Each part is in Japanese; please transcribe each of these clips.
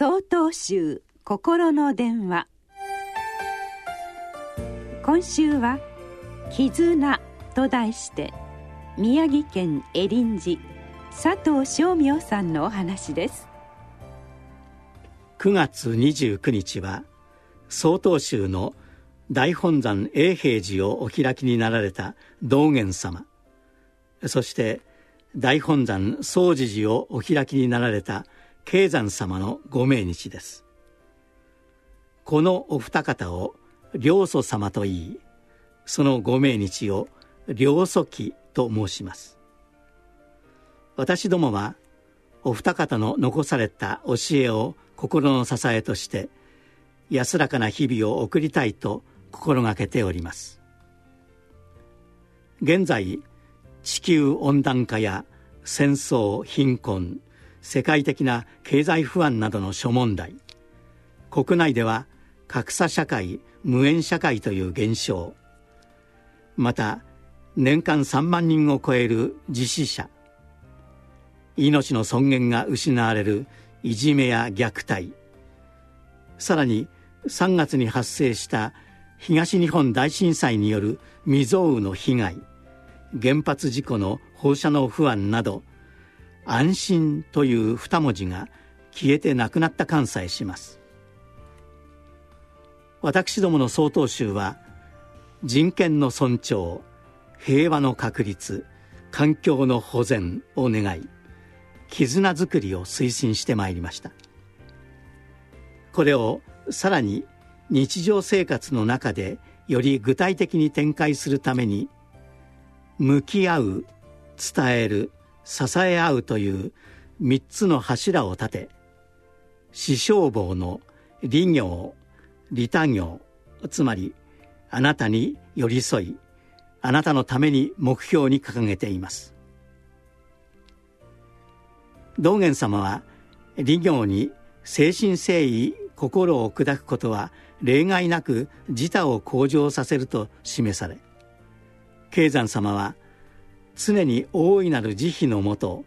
総統集心の電話。今週は「絆」と題して宮城県エリン寺佐藤正明さんのお話です。9月29日は曹洞宗の大本山永平寺をお開きになられた道元様。そして大本山総持寺をお開きになられた慶山様のご命日です。このお二方を良祖様といいそのご命日を良祖期と申します。私どもはお二方の残された教えを心の支えとして安らかな日々を送りたいと心がけております。現在地球温暖化や戦争貧困世界的な経済不安などの諸問題。国内では格差社会無縁社会という現象。また年間3万人を超える自死者。命の尊厳が失われるいじめや虐待。さらに3月に発生した東日本大震災による未曾有の被害。原発事故の放射能不安など安心という二文字が消えてなくなった関西します。私どもの曹洞宗は人権の尊重平和の確立環境の保全を願い絆づくりを推進してまいりました。これをさらに日常生活の中でより具体的に展開するために向き合う伝える支え合うという3つの柱を立て死傷坊の利業利他業つまりあなたに寄り添いあなたのために目標に掲げています。道元様は利業に誠心誠意心を砕くことは例外なく自他を向上させると示され慶山様は常に大いなる慈悲のもと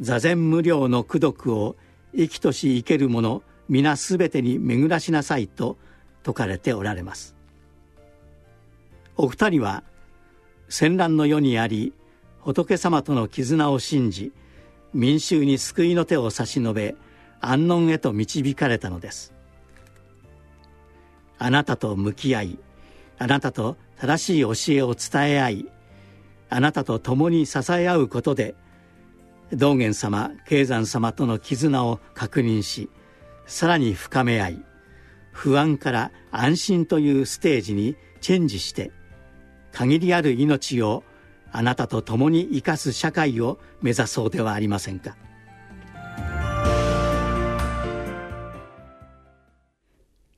座禅無料の功徳を生きとし生ける者皆すべてに巡らしなさいと説かれておられます。お二人は戦乱の世にあり仏様との絆を信じ民衆に救いの手を差し伸べ安穏へと導かれたのです。あなたと向き合いあなたと正しい教えを伝え合いあなたと共に支え合うことで道元様慶山様との絆を確認しさらに深め合い不安から安心というステージにチェンジして限りある命をあなたと共に生かす社会を目指そうではありませんか。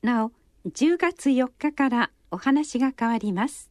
なお10月4日からお話が変わります。